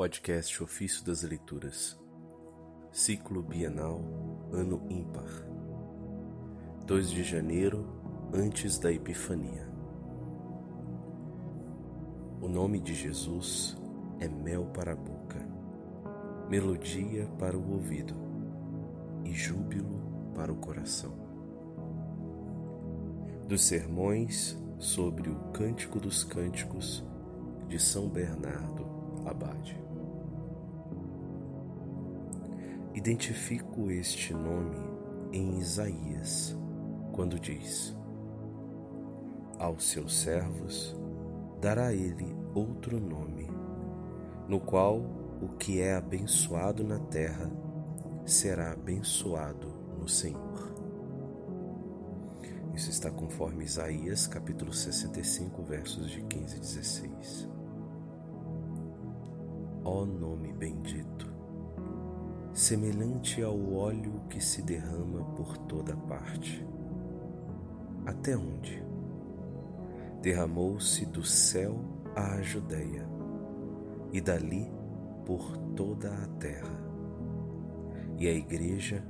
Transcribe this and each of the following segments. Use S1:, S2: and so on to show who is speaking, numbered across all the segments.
S1: Podcast Ofício das Leituras, Ciclo Bienal, Ano Ímpar, 2 de janeiro, antes da Epifania. O nome de Jesus é mel para a boca, melodia para o ouvido e júbilo para o coração. Dos sermões sobre o Cântico dos Cânticos de São Bernardo Abade. Identifico este nome em Isaías, quando diz: Aos seus servos dará ele outro nome, no qual o que é abençoado na terra será abençoado no Senhor. Isso está conforme Isaías capítulo 65, versos de 15 e 16. Ó nome bendito, semelhante ao óleo que se derrama por toda parte. Até onde? Derramou-se do céu à Judéia, e dali por toda a terra. E a igreja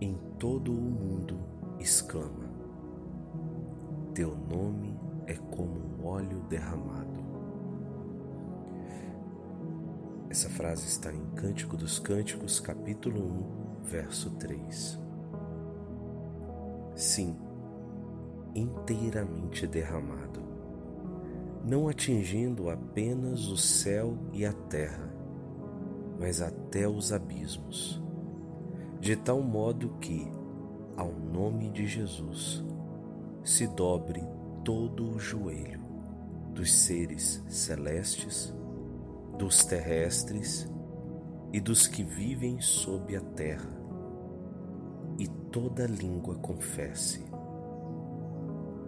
S1: em todo o mundo exclama: Teu nome é como um óleo derramado. Essa frase está em Cântico dos Cânticos, capítulo 1, verso 3. Sim, inteiramente derramado, não atingindo apenas o céu e a terra, mas até os abismos, de tal modo que, ao nome de Jesus, se dobre todo o joelho dos seres celestes dos terrestres e dos que vivem sob a terra, e toda língua confesse: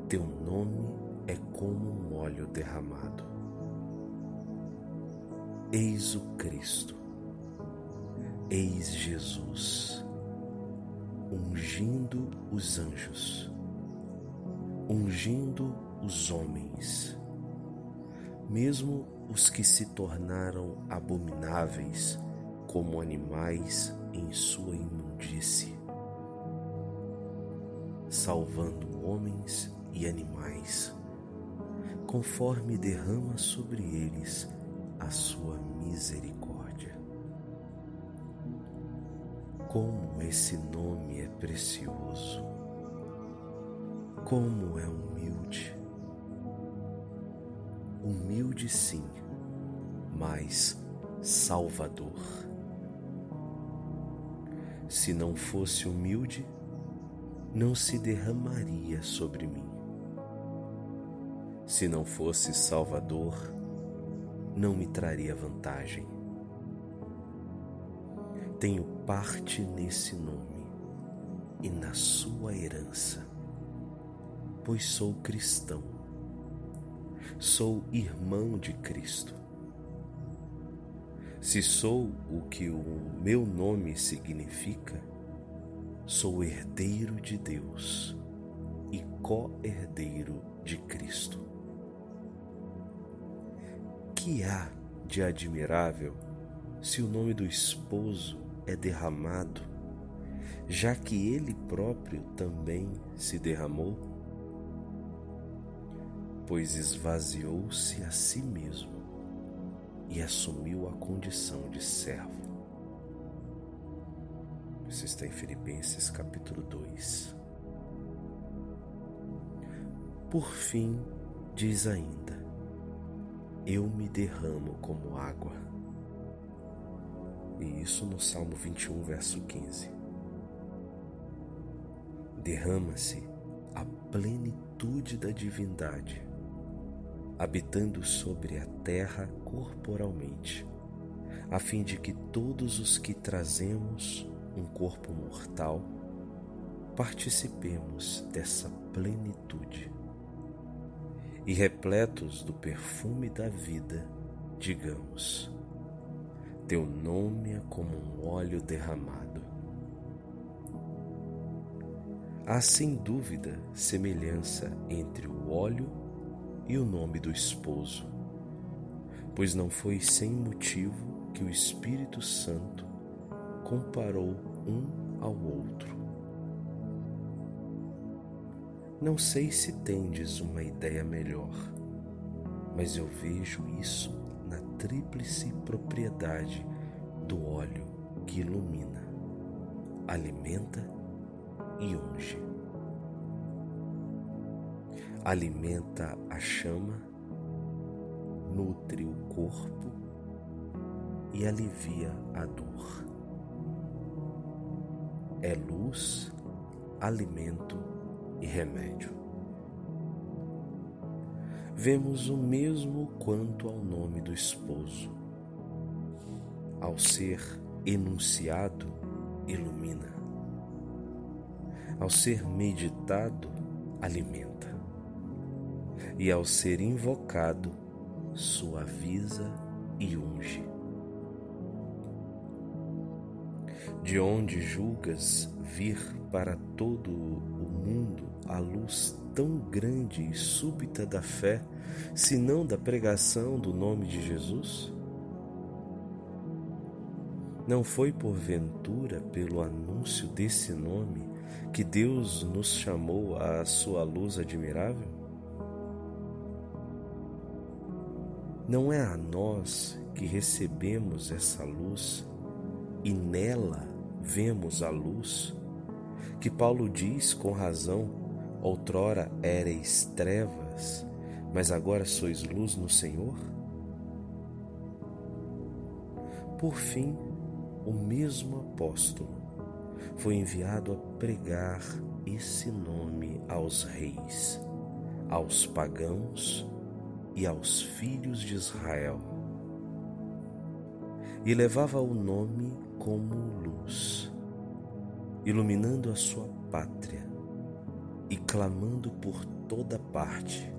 S1: Teu nome é como um óleo derramado. Eis o Cristo, eis Jesus, ungindo os anjos, ungindo os homens, mesmo os que se tornaram abomináveis como animais em sua imundície, salvando homens e animais, conforme derrama sobre eles a sua misericórdia. Como esse nome é precioso, como é humilde humilde sim, mas salvador. Se não fosse humilde, não se derramaria sobre mim. Se não fosse salvador, não me traria vantagem. Tenho parte nesse nome e na sua herança, pois sou cristão sou irmão de Cristo. Se sou o que o meu nome significa, sou herdeiro de Deus e co-herdeiro de Cristo. Que há de admirável se o nome do esposo é derramado, já que ele próprio também se derramou? Pois esvaziou-se a si mesmo e assumiu a condição de servo. Isso está em Filipenses capítulo 2. Por fim, diz ainda: Eu me derramo como água. E isso no Salmo 21, verso 15. Derrama-se a plenitude da divindade habitando sobre a terra corporalmente, a fim de que todos os que trazemos um corpo mortal participemos dessa plenitude. E repletos do perfume da vida, digamos: Teu nome é como um óleo derramado. Há sem dúvida semelhança entre o óleo e o nome do esposo, pois não foi sem motivo que o Espírito Santo comparou um ao outro. Não sei se tendes uma ideia melhor, mas eu vejo isso na tríplice propriedade do óleo que ilumina, alimenta e unge. Alimenta a chama, nutre o corpo e alivia a dor. É luz, alimento e remédio. Vemos o mesmo quanto ao nome do esposo. Ao ser enunciado, ilumina. Ao ser meditado, alimenta. E ao ser invocado, suaviza e unge. De onde julgas vir para todo o mundo a luz tão grande e súbita da fé, senão da pregação do nome de Jesus? Não foi porventura pelo anúncio desse nome que Deus nos chamou à sua luz admirável? Não é a nós que recebemos essa luz e nela vemos a luz, que Paulo diz com razão: outrora ereis trevas, mas agora sois luz no Senhor? Por fim, o mesmo apóstolo foi enviado a pregar esse nome aos reis, aos pagãos e aos filhos de Israel. E levava o nome como luz, iluminando a sua pátria e clamando por toda parte.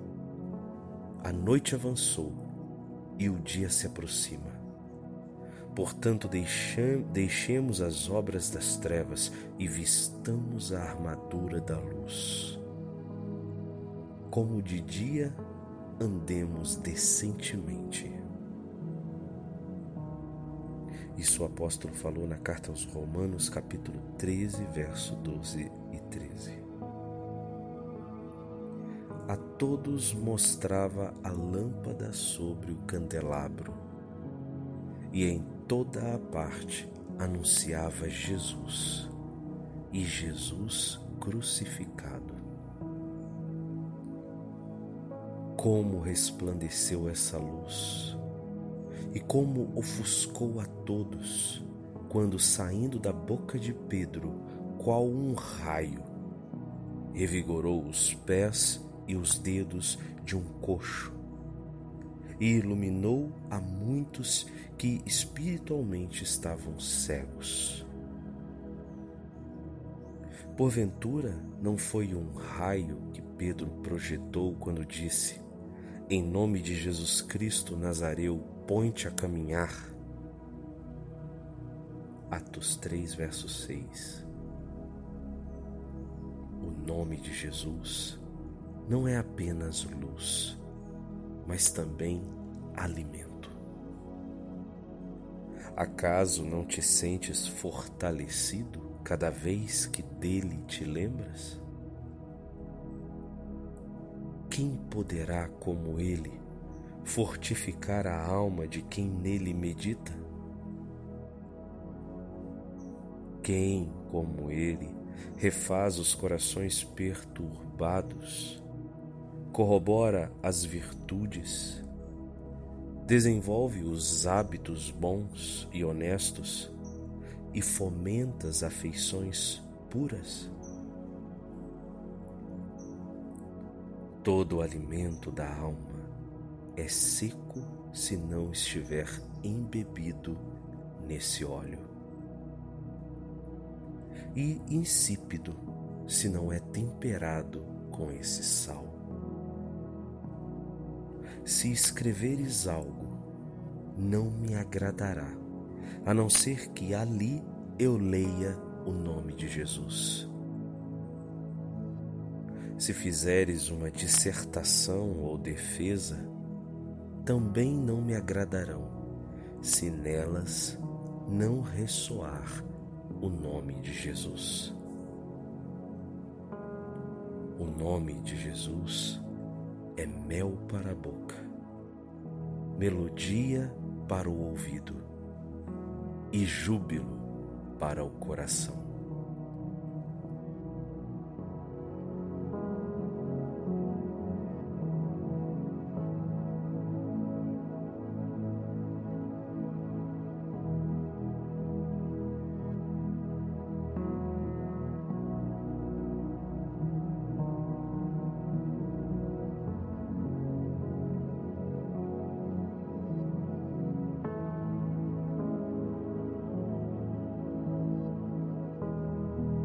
S1: A noite avançou e o dia se aproxima. Portanto, deixemos as obras das trevas e vistamos a armadura da luz. Como de dia, andemos decentemente Isso o apóstolo falou na carta aos Romanos, capítulo 13, verso 12 e 13. A todos mostrava a lâmpada sobre o candelabro, e em toda a parte anunciava Jesus, e Jesus crucificado. Como resplandeceu essa luz! e como ofuscou a todos, quando saindo da boca de Pedro, qual um raio, revigorou os pés e os dedos de um coxo, e iluminou a muitos que espiritualmente estavam cegos. Porventura, não foi um raio que Pedro projetou quando disse: Em nome de Jesus Cristo Nazareu, põe-te a caminhar. Atos 3, verso 6. O nome de Jesus não é apenas luz, mas também alimento. Acaso não te sentes fortalecido cada vez que dele te lembras? Quem poderá, como ele, fortificar a alma de quem nele medita? Quem, como ele, refaz os corações perturbados, corrobora as virtudes, desenvolve os hábitos bons e honestos e fomenta as afeições puras? Todo o alimento da alma é seco se não estiver embebido nesse óleo, e insípido se não é temperado com esse sal. Se escreveres algo, não me agradará, a não ser que ali eu leia o nome de Jesus. Se fizeres uma dissertação ou defesa, também não me agradarão, se nelas não ressoar o nome de Jesus. O nome de Jesus é mel para a boca, melodia para o ouvido e júbilo para o coração.